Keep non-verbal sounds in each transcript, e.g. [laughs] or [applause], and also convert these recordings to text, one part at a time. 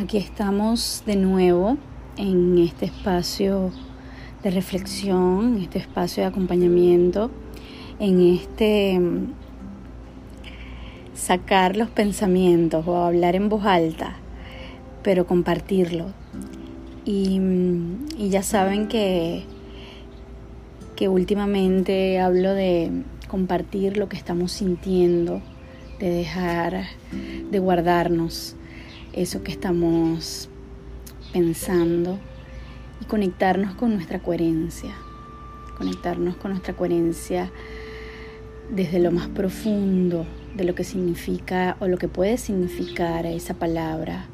Aquí estamos de nuevo en este espacio de reflexión, en este espacio de acompañamiento, en este mm, sacar los pensamientos o hablar en voz alta, pero compartirlo. Y, mm, y ya saben que, que últimamente hablo de compartir lo que estamos sintiendo, de dejar de guardarnos eso que estamos pensando y conectarnos con nuestra coherencia, conectarnos con nuestra coherencia desde lo más profundo de lo que significa o lo que puede significar esa palabra,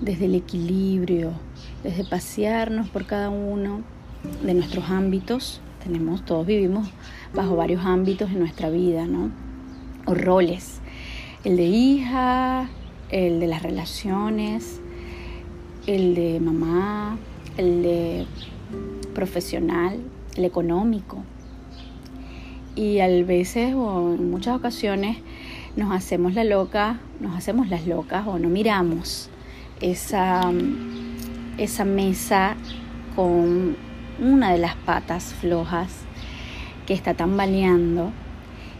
desde el equilibrio, desde pasearnos por cada uno de nuestros ámbitos. Tenemos, todos vivimos bajo varios ámbitos en nuestra vida, ¿no? O roles. El de hija, el de las relaciones, el de mamá, el de profesional, el económico. Y a veces o en muchas ocasiones nos hacemos la loca, nos hacemos las locas o no miramos esa, esa mesa con una de las patas flojas que está tambaleando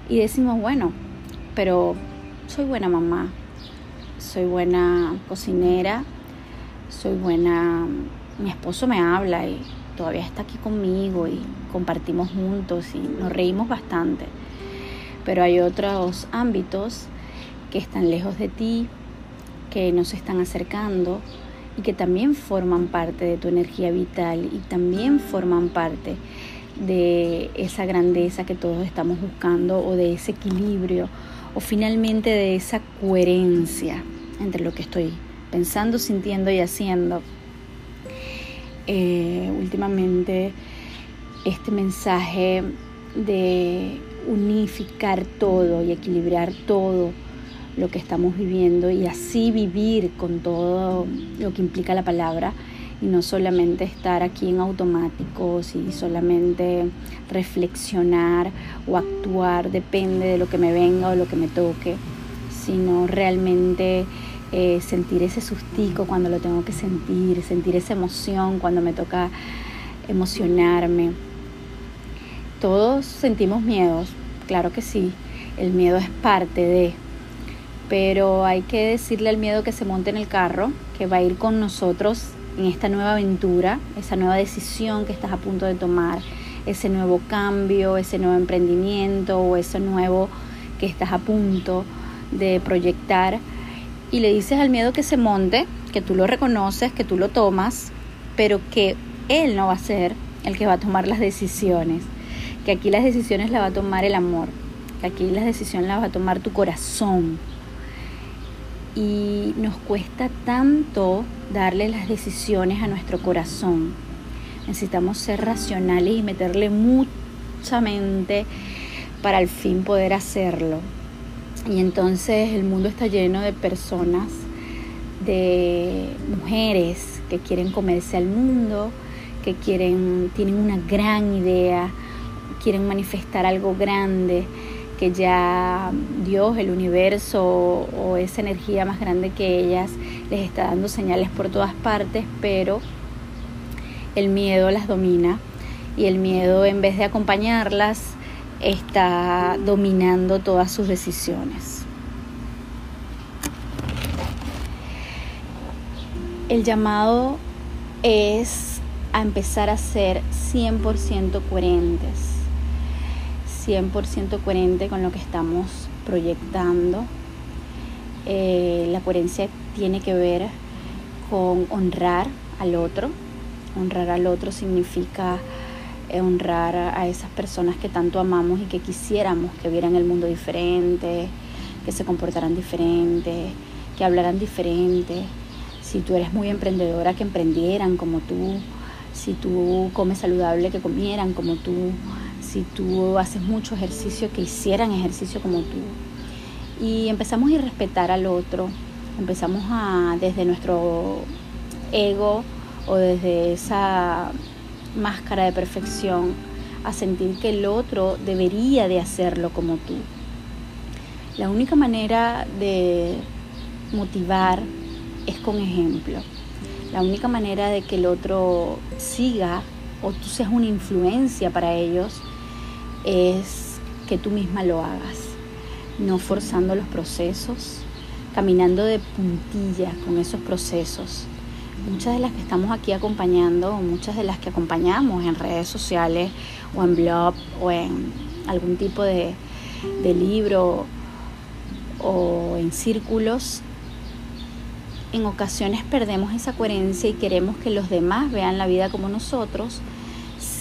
y decimos, bueno, pero soy buena mamá, soy buena cocinera, soy buena, mi esposo me habla y todavía está aquí conmigo y compartimos juntos y nos reímos bastante. Pero hay otros ámbitos que están lejos de ti, que nos están acercando y que también forman parte de tu energía vital y también forman parte de esa grandeza que todos estamos buscando o de ese equilibrio o finalmente de esa coherencia entre lo que estoy pensando, sintiendo y haciendo. Eh, últimamente este mensaje de unificar todo y equilibrar todo lo que estamos viviendo y así vivir con todo lo que implica la palabra y no solamente estar aquí en automático, y solamente reflexionar o actuar, depende de lo que me venga o lo que me toque, sino realmente eh, sentir ese sustico cuando lo tengo que sentir, sentir esa emoción cuando me toca emocionarme. Todos sentimos miedos, claro que sí, el miedo es parte de, pero hay que decirle al miedo que se monte en el carro, que va a ir con nosotros en esta nueva aventura, esa nueva decisión que estás a punto de tomar, ese nuevo cambio, ese nuevo emprendimiento o ese nuevo que estás a punto de proyectar. Y le dices al miedo que se monte, que tú lo reconoces, que tú lo tomas, pero que él no va a ser el que va a tomar las decisiones. Que aquí las decisiones las va a tomar el amor. Que aquí las decisiones las va a tomar tu corazón y nos cuesta tanto darle las decisiones a nuestro corazón. Necesitamos ser racionales y meterle mucha mente para al fin poder hacerlo. Y entonces el mundo está lleno de personas, de mujeres que quieren comerse al mundo, que quieren, tienen una gran idea, quieren manifestar algo grande, que ya Dios, el universo o esa energía más grande que ellas les está dando señales por todas partes, pero el miedo las domina y el miedo en vez de acompañarlas está dominando todas sus decisiones. El llamado es a empezar a ser 100% coherentes 100% coherente con lo que estamos proyectando. Eh, la coherencia tiene que ver con honrar al otro. Honrar al otro significa eh, honrar a esas personas que tanto amamos y que quisiéramos que vieran el mundo diferente, que se comportaran diferente, que hablaran diferente. Si tú eres muy emprendedora, que emprendieran como tú. Si tú comes saludable, que comieran como tú si tú haces mucho ejercicio, que hicieran ejercicio como tú. Y empezamos a respetar al otro, empezamos a, desde nuestro ego o desde esa máscara de perfección, a sentir que el otro debería de hacerlo como tú. La única manera de motivar es con ejemplo. La única manera de que el otro siga o tú seas una influencia para ellos es que tú misma lo hagas, no forzando los procesos, caminando de puntillas con esos procesos. Muchas de las que estamos aquí acompañando, muchas de las que acompañamos en redes sociales o en blog o en algún tipo de, de libro o en círculos, en ocasiones perdemos esa coherencia y queremos que los demás vean la vida como nosotros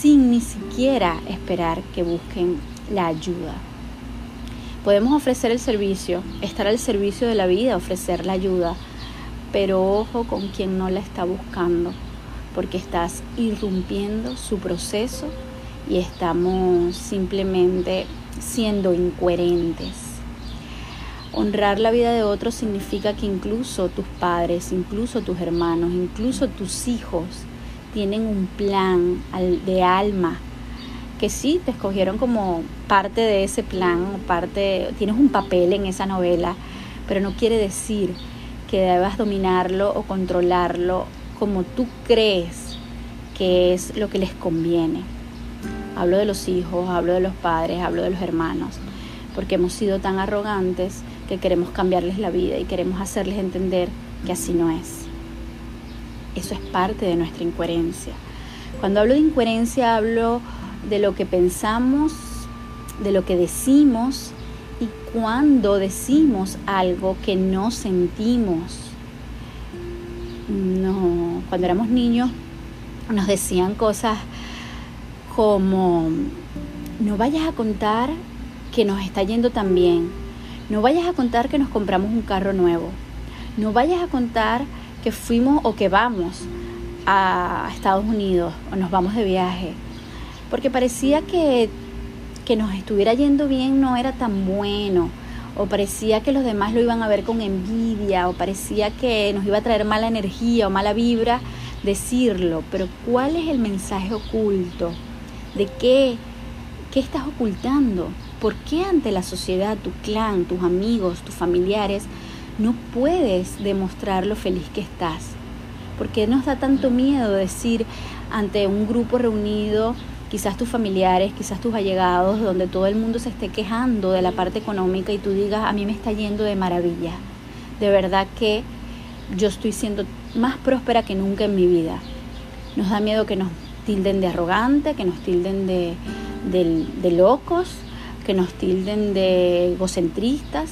sin ni siquiera esperar que busquen la ayuda. Podemos ofrecer el servicio, estar al servicio de la vida, ofrecer la ayuda, pero ojo con quien no la está buscando, porque estás irrumpiendo su proceso y estamos simplemente siendo incoherentes. Honrar la vida de otros significa que incluso tus padres, incluso tus hermanos, incluso tus hijos tienen un plan de alma que sí te escogieron como parte de ese plan parte tienes un papel en esa novela, pero no quiere decir que debas dominarlo o controlarlo como tú crees que es lo que les conviene. Hablo de los hijos, hablo de los padres, hablo de los hermanos, porque hemos sido tan arrogantes que queremos cambiarles la vida y queremos hacerles entender que así no es. Eso es parte de nuestra incoherencia. Cuando hablo de incoherencia hablo de lo que pensamos, de lo que decimos y cuando decimos algo que no sentimos. No, cuando éramos niños nos decían cosas como no vayas a contar que nos está yendo tan bien, no vayas a contar que nos compramos un carro nuevo, no vayas a contar fuimos o que vamos a Estados Unidos o nos vamos de viaje, porque parecía que, que nos estuviera yendo bien no era tan bueno, o parecía que los demás lo iban a ver con envidia, o parecía que nos iba a traer mala energía o mala vibra decirlo, pero ¿cuál es el mensaje oculto? ¿De qué? ¿Qué estás ocultando? ¿Por qué ante la sociedad, tu clan, tus amigos, tus familiares, no puedes demostrar lo feliz que estás. ¿Por qué nos da tanto miedo decir ante un grupo reunido, quizás tus familiares, quizás tus allegados, donde todo el mundo se esté quejando de la parte económica y tú digas, a mí me está yendo de maravilla? De verdad que yo estoy siendo más próspera que nunca en mi vida. Nos da miedo que nos tilden de arrogante, que nos tilden de, de locos, que nos tilden de egocentristas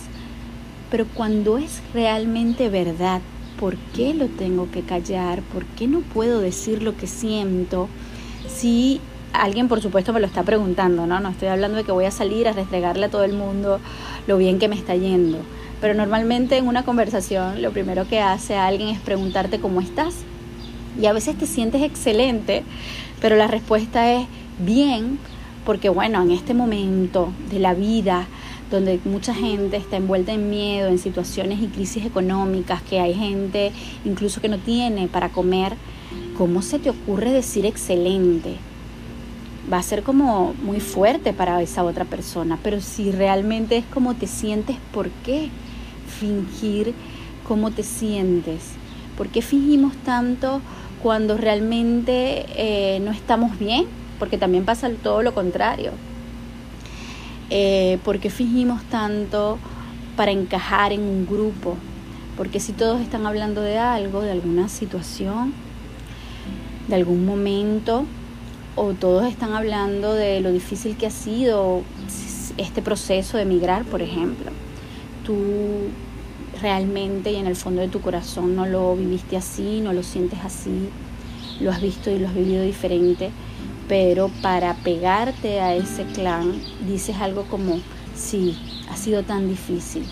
pero cuando es realmente verdad, ¿por qué lo tengo que callar? ¿Por qué no puedo decir lo que siento? Si alguien, por supuesto, me lo está preguntando, ¿no? No estoy hablando de que voy a salir a restregarle a todo el mundo lo bien que me está yendo. Pero normalmente en una conversación lo primero que hace alguien es preguntarte cómo estás. Y a veces te sientes excelente, pero la respuesta es bien, porque bueno, en este momento de la vida, donde mucha gente está envuelta en miedo, en situaciones y crisis económicas, que hay gente incluso que no tiene para comer, ¿cómo se te ocurre decir excelente? Va a ser como muy fuerte para esa otra persona, pero si realmente es como te sientes, ¿por qué fingir cómo te sientes? ¿Por qué fingimos tanto cuando realmente eh, no estamos bien? Porque también pasa todo lo contrario eh, ¿Por qué fingimos tanto para encajar en un grupo? Porque si todos están hablando de algo, de alguna situación, de algún momento, o todos están hablando de lo difícil que ha sido este proceso de emigrar, por ejemplo, tú realmente y en el fondo de tu corazón no lo viviste así, no lo sientes así, lo has visto y lo has vivido diferente, pero para pegarte a ese clan dices algo como, sí, ha sido tan difícil,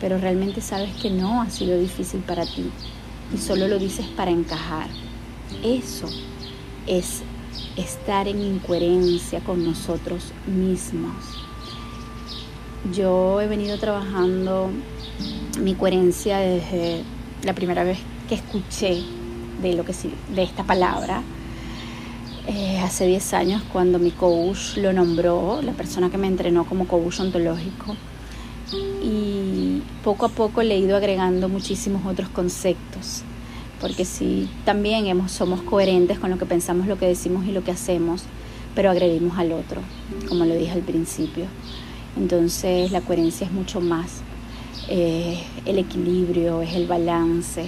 pero realmente sabes que no ha sido difícil para ti y solo lo dices para encajar. Eso es estar en incoherencia con nosotros mismos. Yo he venido trabajando mi coherencia desde la primera vez que escuché de lo que de esta palabra eh, hace 10 años cuando mi coach lo nombró, la persona que me entrenó como coach ontológico, y poco a poco le he ido agregando muchísimos otros conceptos, porque si también hemos, somos coherentes con lo que pensamos, lo que decimos y lo que hacemos, pero agredimos al otro, como lo dije al principio. Entonces la coherencia es mucho más eh, el equilibrio, es el balance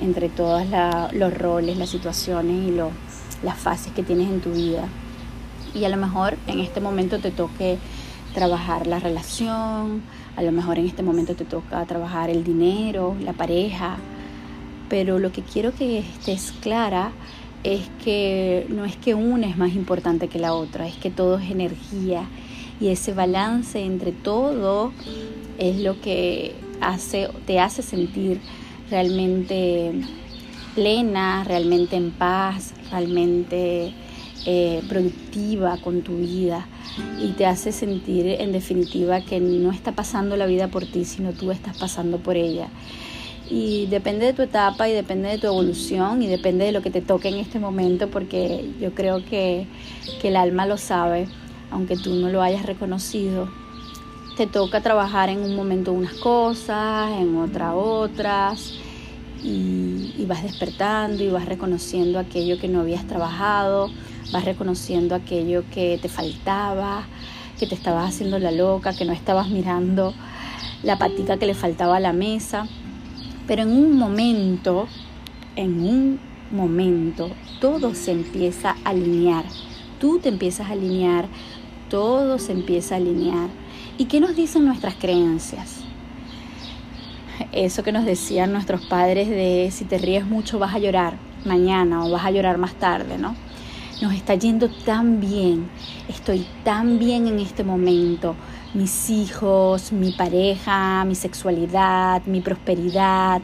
entre todos los roles, las situaciones y las fases que tienes en tu vida. Y a lo mejor en este momento te toque trabajar la relación, a lo mejor en este momento te toca trabajar el dinero, la pareja, pero lo que quiero que estés clara es que no es que una es más importante que la otra, es que todo es energía y ese balance entre todo es lo que hace, te hace sentir realmente plena, realmente en paz, realmente eh, productiva con tu vida y te hace sentir en definitiva que no está pasando la vida por ti, sino tú estás pasando por ella. Y depende de tu etapa y depende de tu evolución y depende de lo que te toque en este momento, porque yo creo que, que el alma lo sabe, aunque tú no lo hayas reconocido. Te toca trabajar en un momento unas cosas, en otra otras, y, vas despertando y vas reconociendo aquello que no habías trabajado vas reconociendo aquello que te faltaba, que te estabas haciendo la loca, que no estabas mirando la patica que le faltaba a la mesa. Pero en un momento, en un momento, todo se empieza a alinear. Tú te empiezas a alinear, todo se empieza a alinear. ¿Y qué nos dicen nuestras creencias? Eso que nos decían nuestros padres de si te ríes mucho vas a llorar mañana o vas a llorar más tarde, ¿no? nos está yendo tan bien, estoy tan bien en este momento, mis hijos, mi pareja, mi sexualidad, mi prosperidad,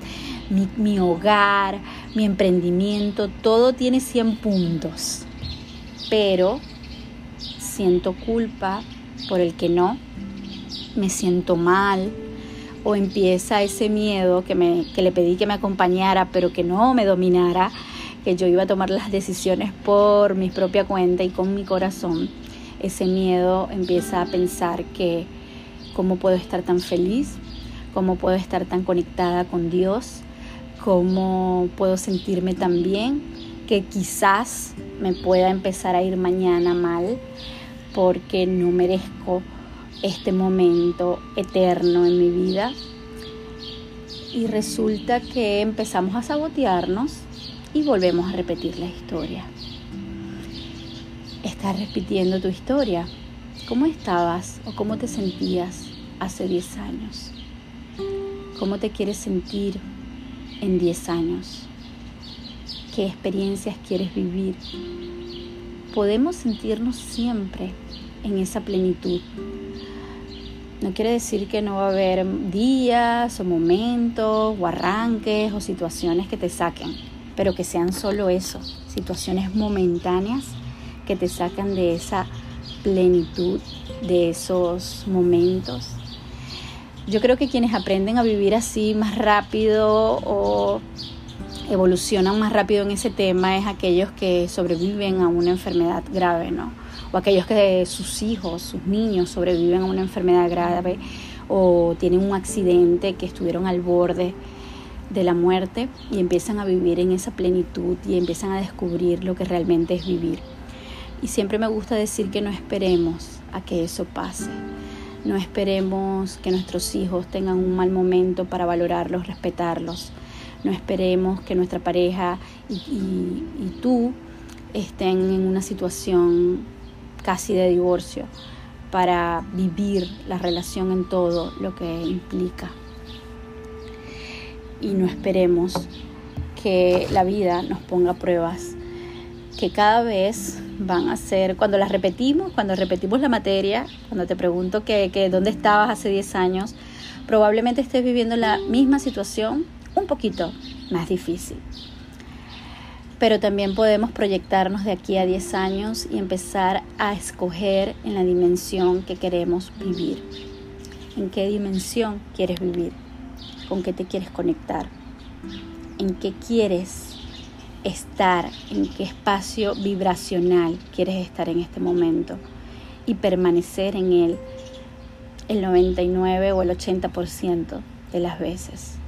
mi, hogar, mi emprendimiento, todo tiene 100 puntos, pero siento culpa por el que no, me siento mal, o empieza ese miedo que, me, que le pedí que me acompañara, pero que no me dominara, que yo iba a tomar las decisiones por mi propia cuenta y con mi corazón, ese miedo empieza a pensar que cómo puedo estar tan feliz, cómo puedo estar tan conectada con Dios, cómo puedo sentirme tan bien, que quizás me pueda empezar a ir mañana mal porque no merezco este momento eterno en mi vida. Y resulta que empezamos a sabotearnos y volvemos a repetir la historia. Estás repitiendo tu historia. ¿Cómo estabas o cómo te sentías hace 10 años? ¿Cómo te quieres sentir en 10 años? ¿Qué experiencias quieres vivir? Podemos sentirnos siempre en esa plenitud. No quiere decir que no va a haber días o momentos o arranques o situaciones que te saquen pero que sean solo eso, situaciones momentáneas que te sacan de esa plenitud, de esos momentos. Yo creo que quienes aprenden a vivir así más rápido o evolucionan más rápido en ese tema es aquellos que sobreviven a una enfermedad grave, ¿no? O aquellos que sus hijos, sus niños sobreviven a una enfermedad grave o tienen un accidente que estuvieron al borde de la muerte y empiezan a vivir en esa plenitud y empiezan a descubrir lo que realmente es vivir. Y siempre me gusta decir que no esperemos a que eso pase. No esperemos que nuestros hijos tengan un mal momento para valorarlos, respetarlos. No esperemos que nuestra pareja y, y tú estén en una situación casi de divorcio para vivir la relación en todo lo que implica y no esperemos que la vida nos ponga pruebas que cada vez van a ser, cuando las repetimos, cuando repetimos la materia, cuando te pregunto que, que dónde estabas hace 10 años, probablemente estés viviendo la misma situación, un poquito más difícil. Pero también podemos proyectarnos de aquí a 10 años y empezar a escoger en la dimensión que queremos vivir. ¿En qué dimensión quieres vivir? con qué te quieres conectar, en qué quieres estar, en qué espacio vibracional quieres estar en este momento y permanecer en él el 99 o el 80% de las veces.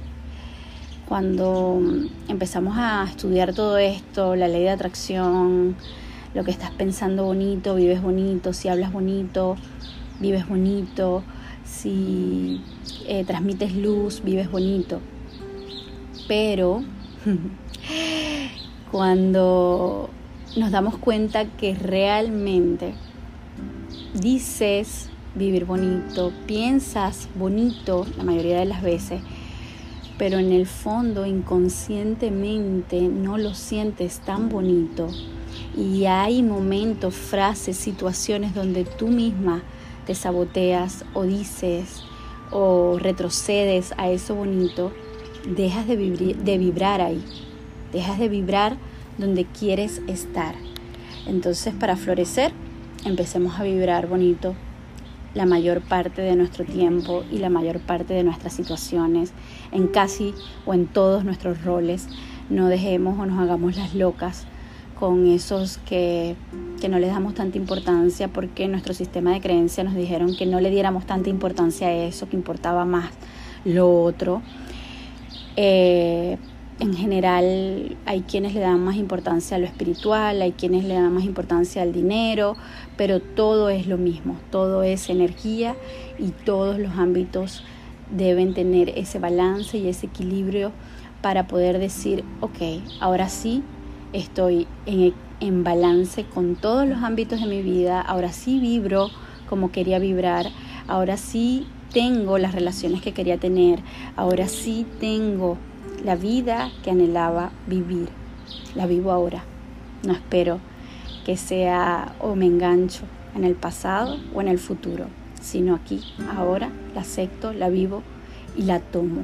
Cuando empezamos a estudiar todo esto, la ley de atracción, lo que estás pensando bonito, vives bonito, si hablas bonito, vives bonito, si eh, transmites luz, vives bonito. Pero [laughs] cuando nos damos cuenta que realmente dices vivir bonito, piensas bonito la mayoría de las veces, pero en el fondo inconscientemente no lo sientes tan bonito. Y hay momentos, frases, situaciones donde tú misma te saboteas o dices o retrocedes a eso bonito, dejas de, de vibrar ahí, dejas de vibrar donde quieres estar. Entonces para florecer, empecemos a vibrar bonito la mayor parte de nuestro tiempo y la mayor parte de nuestras situaciones, en casi o en todos nuestros roles. No dejemos o nos hagamos las locas con esos que, que no les damos tanta importancia porque nuestro sistema de creencia nos dijeron que no le diéramos tanta importancia a eso, que importaba más lo otro. Eh, en general hay quienes le dan más importancia a lo espiritual, hay quienes le dan más importancia al dinero, pero todo es lo mismo, todo es energía y todos los ámbitos deben tener ese balance y ese equilibrio para poder decir, ok, ahora sí estoy en, en balance con todos los ámbitos de mi vida, ahora sí vibro como quería vibrar, ahora sí tengo las relaciones que quería tener, ahora sí tengo la vida que anhelaba vivir. La vivo ahora. No espero que sea o me engancho en el pasado o en el futuro, sino aquí, ahora, la acepto, la vivo y la tomo.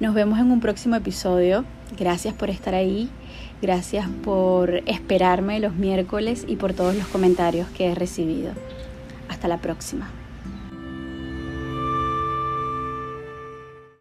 Nos vemos en un próximo episodio. Gracias por estar ahí. Gracias por esperarme los miércoles y por todos los comentarios que he recibido. Hasta la próxima.